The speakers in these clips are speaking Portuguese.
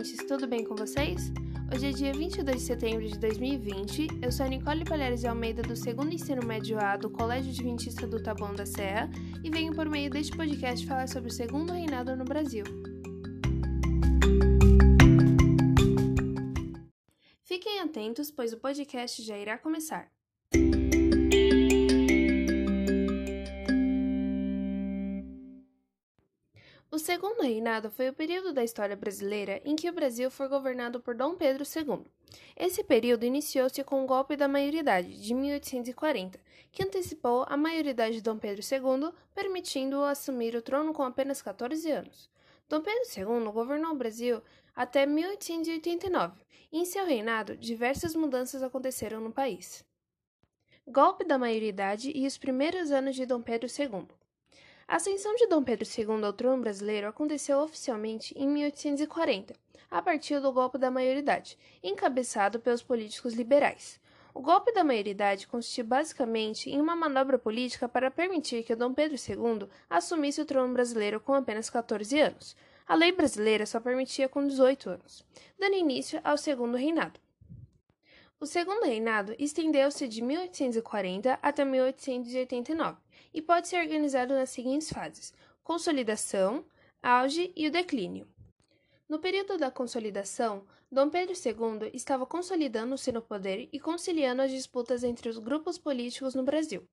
ouvintes, tudo bem com vocês? Hoje é dia 22 de setembro de 2020. Eu sou a Nicole Palhares de Almeida, do segundo ensino médio A do Colégio Adventista do Taboão da Serra, e venho por meio deste podcast falar sobre o segundo reinado no Brasil. Fiquem atentos, pois o podcast já irá começar. Segundo reinado foi o período da história brasileira em que o Brasil foi governado por Dom Pedro II. Esse período iniciou-se com o golpe da maioridade de 1840, que antecipou a maioridade de Dom Pedro II, permitindo-o assumir o trono com apenas 14 anos. Dom Pedro II governou o Brasil até 1889, e em seu reinado diversas mudanças aconteceram no país. Golpe da maioridade e os primeiros anos de Dom Pedro II. A ascensão de Dom Pedro II ao trono brasileiro aconteceu oficialmente em 1840, a partir do golpe da maioridade, encabeçado pelos políticos liberais. O golpe da maioridade consistiu basicamente em uma manobra política para permitir que Dom Pedro II assumisse o trono brasileiro com apenas 14 anos. A lei brasileira só permitia com 18 anos, dando início ao segundo reinado. O segundo reinado estendeu-se de 1840 até 1889 e pode ser organizado nas seguintes fases: consolidação, auge e o declínio. No período da consolidação, Dom Pedro II estava consolidando-se no poder e conciliando as disputas entre os grupos políticos no Brasil.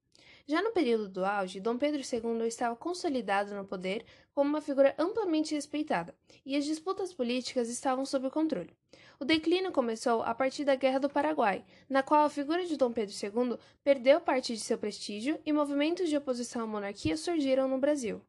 Já no período do auge, Dom Pedro II estava consolidado no poder como uma figura amplamente respeitada, e as disputas políticas estavam sob controle. O declínio começou a partir da Guerra do Paraguai, na qual a figura de Dom Pedro II perdeu parte de seu prestígio e movimentos de oposição à monarquia surgiram no Brasil.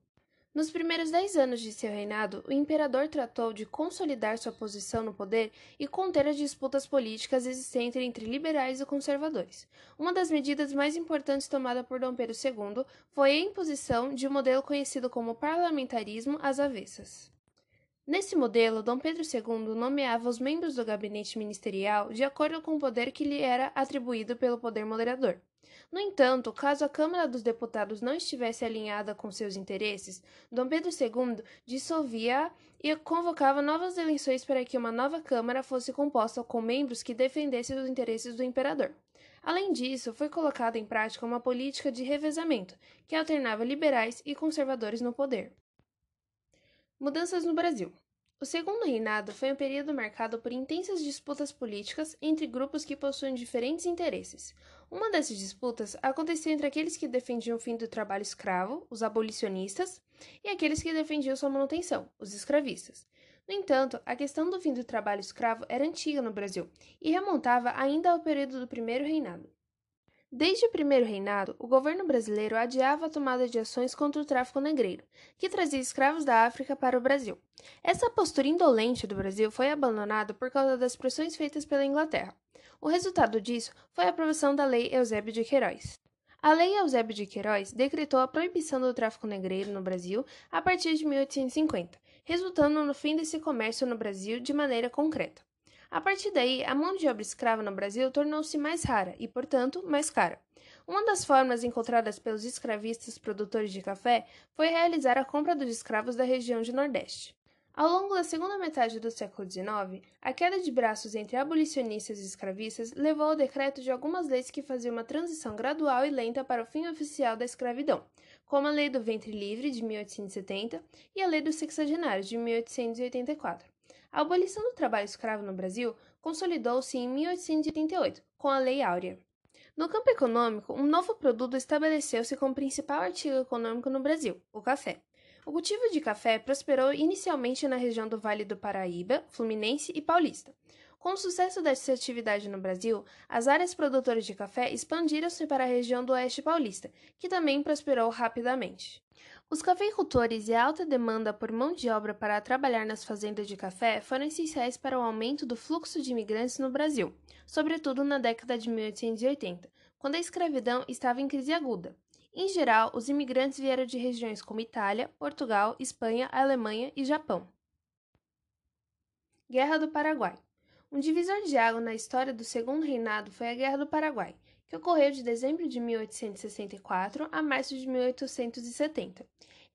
Nos primeiros dez anos de seu reinado, o imperador tratou de consolidar sua posição no poder e conter as disputas políticas existentes entre liberais e conservadores. Uma das medidas mais importantes tomada por Dom Pedro II foi a imposição de um modelo conhecido como parlamentarismo às avessas. Nesse modelo, Dom Pedro II nomeava os membros do gabinete ministerial de acordo com o poder que lhe era atribuído pelo poder moderador. No entanto, caso a Câmara dos Deputados não estivesse alinhada com seus interesses, Dom Pedro II dissolvia e convocava novas eleições para que uma nova Câmara fosse composta com membros que defendessem os interesses do imperador. Além disso, foi colocada em prática uma política de revezamento, que alternava liberais e conservadores no poder. Mudanças no Brasil. O segundo reinado foi um período marcado por intensas disputas políticas entre grupos que possuem diferentes interesses. Uma dessas disputas aconteceu entre aqueles que defendiam o fim do trabalho escravo, os abolicionistas, e aqueles que defendiam sua manutenção, os escravistas. No entanto, a questão do fim do trabalho escravo era antiga no Brasil e remontava ainda ao período do primeiro reinado. Desde o primeiro reinado, o governo brasileiro adiava a tomada de ações contra o tráfico negreiro, que trazia escravos da África para o Brasil. Essa postura indolente do Brasil foi abandonada por causa das pressões feitas pela Inglaterra. O resultado disso foi a aprovação da Lei Eusébio de Queiroz. A Lei Eusébio de Queiroz decretou a proibição do tráfico negreiro no Brasil a partir de 1850, resultando no fim desse comércio no Brasil de maneira concreta. A partir daí, a mão de obra escrava no Brasil tornou-se mais rara e, portanto, mais cara. Uma das formas encontradas pelos escravistas produtores de café foi realizar a compra dos escravos da região de Nordeste. Ao longo da segunda metade do século XIX, a queda de braços entre abolicionistas e escravistas levou ao decreto de algumas leis que faziam uma transição gradual e lenta para o fim oficial da escravidão, como a Lei do Ventre Livre de 1870 e a Lei dos Sexagenários de 1884. A abolição do trabalho escravo no Brasil consolidou-se em 1888, com a Lei Áurea. No campo econômico, um novo produto estabeleceu-se como principal artigo econômico no Brasil, o café. O cultivo de café prosperou inicialmente na região do Vale do Paraíba, Fluminense e Paulista. Com o sucesso dessa atividade no Brasil, as áreas produtoras de café expandiram-se para a região do Oeste Paulista, que também prosperou rapidamente. Os cafeicultores e a alta demanda por mão de obra para trabalhar nas fazendas de café foram essenciais para o aumento do fluxo de imigrantes no Brasil, sobretudo na década de 1880, quando a escravidão estava em crise aguda. Em geral, os imigrantes vieram de regiões como Itália, Portugal, Espanha, Alemanha e Japão. Guerra do Paraguai Um divisor de água na história do Segundo Reinado foi a Guerra do Paraguai, que ocorreu de dezembro de 1864 a março de 1870.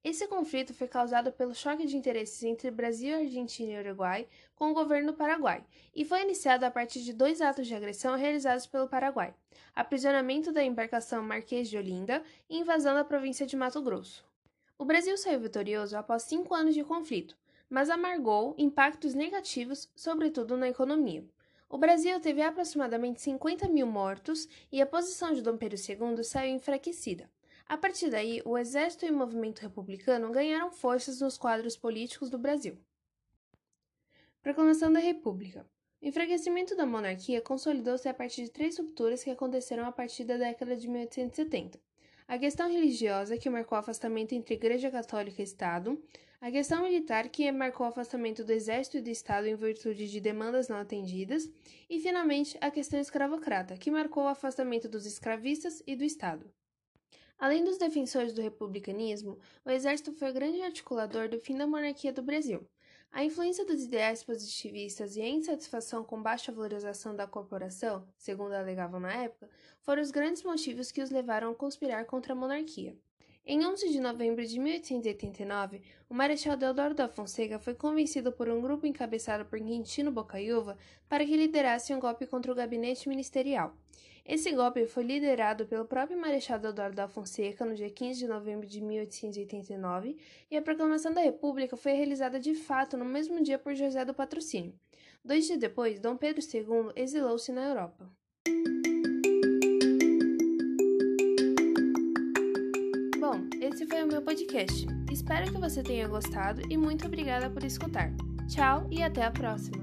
Esse conflito foi causado pelo choque de interesses entre Brasil, Argentina e Uruguai com o governo do Paraguai e foi iniciado a partir de dois atos de agressão realizados pelo Paraguai: aprisionamento da embarcação Marquês de Olinda e invasão da província de Mato Grosso. O Brasil saiu vitorioso após cinco anos de conflito, mas amargou impactos negativos, sobretudo na economia. O Brasil teve aproximadamente 50 mil mortos e a posição de Dom Pedro II saiu enfraquecida. A partir daí, o exército e o movimento republicano ganharam forças nos quadros políticos do Brasil. Proclamação da República. O enfraquecimento da monarquia consolidou-se a partir de três rupturas que aconteceram a partir da década de 1870. A questão religiosa, que marcou o afastamento entre Igreja Católica e Estado, a questão militar, que marcou o afastamento do exército e do Estado em virtude de demandas não atendidas, e, finalmente, a questão escravocrata, que marcou o afastamento dos escravistas e do Estado. Além dos defensores do republicanismo, o exército foi grande articulador do fim da monarquia do Brasil. A influência dos ideais positivistas e a insatisfação com baixa valorização da corporação, segundo alegavam na época, foram os grandes motivos que os levaram a conspirar contra a monarquia. Em 11 de novembro de 1889, o Marechal Deodoro da Fonseca foi convencido por um grupo encabeçado por Quintino Bocaiúva para que liderasse um golpe contra o gabinete ministerial. Esse golpe foi liderado pelo próprio Marechal Deodoro da Fonseca no dia 15 de novembro de 1889 e a proclamação da República foi realizada de fato no mesmo dia por José do Patrocínio. Dois dias depois, Dom Pedro II exilou-se na Europa. Bom, esse foi o meu podcast. Espero que você tenha gostado e muito obrigada por escutar. Tchau e até a próxima!